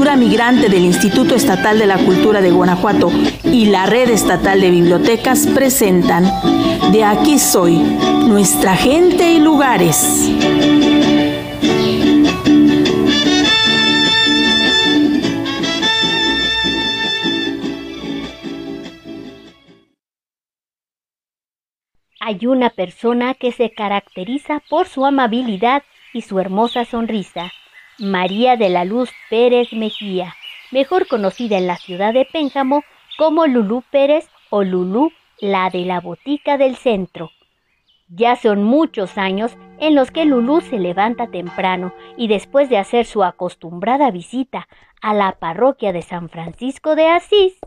migrante del Instituto Estatal de la Cultura de Guanajuato y la Red Estatal de Bibliotecas presentan De aquí soy, nuestra gente y lugares. Hay una persona que se caracteriza por su amabilidad y su hermosa sonrisa. María de la Luz Pérez Mejía, mejor conocida en la ciudad de Pénjamo como Lulú Pérez o Lulú, la de la botica del centro. Ya son muchos años en los que Lulú se levanta temprano y después de hacer su acostumbrada visita a la parroquia de San Francisco de Asís,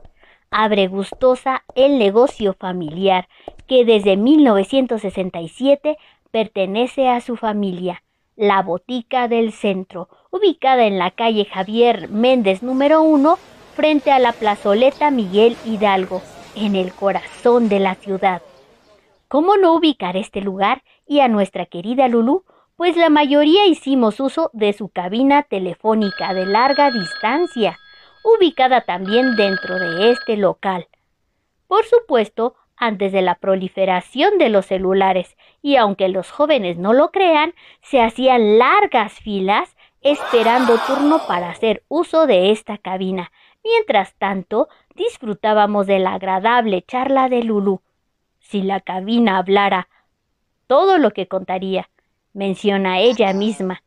abre gustosa el negocio familiar que desde 1967 pertenece a su familia la Botica del Centro, ubicada en la calle Javier Méndez número 1, frente a la plazoleta Miguel Hidalgo, en el corazón de la ciudad. ¿Cómo no ubicar este lugar y a nuestra querida Lulú? Pues la mayoría hicimos uso de su cabina telefónica de larga distancia, ubicada también dentro de este local. Por supuesto, antes de la proliferación de los celulares y aunque los jóvenes no lo crean, se hacían largas filas esperando turno para hacer uso de esta cabina. Mientras tanto, disfrutábamos de la agradable charla de Lulú. Si la cabina hablara, todo lo que contaría, menciona ella misma.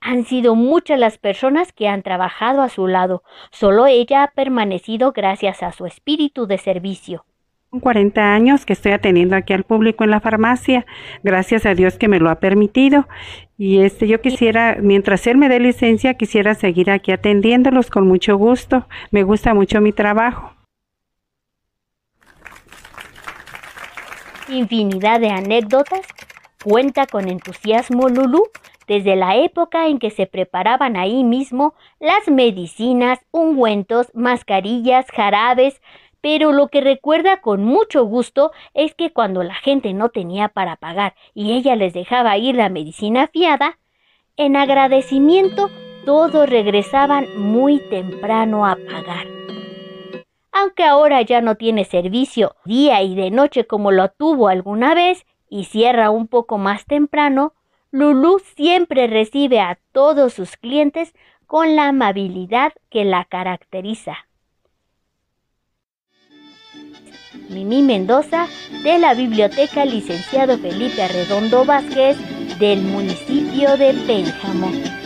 Han sido muchas las personas que han trabajado a su lado, solo ella ha permanecido gracias a su espíritu de servicio. 40 años que estoy atendiendo aquí al público en la farmacia, gracias a Dios que me lo ha permitido. Y este yo quisiera, mientras él me dé licencia, quisiera seguir aquí atendiéndolos con mucho gusto. Me gusta mucho mi trabajo. Infinidad de anécdotas cuenta con entusiasmo Lulu desde la época en que se preparaban ahí mismo las medicinas, ungüentos, mascarillas, jarabes, pero lo que recuerda con mucho gusto es que cuando la gente no tenía para pagar y ella les dejaba ir la medicina fiada, en agradecimiento todos regresaban muy temprano a pagar. Aunque ahora ya no tiene servicio día y de noche como lo tuvo alguna vez y cierra un poco más temprano, Lulu siempre recibe a todos sus clientes con la amabilidad que la caracteriza. Mimi Mendoza de la Biblioteca Licenciado Felipe Arredondo Vázquez del municipio de Pénjamo.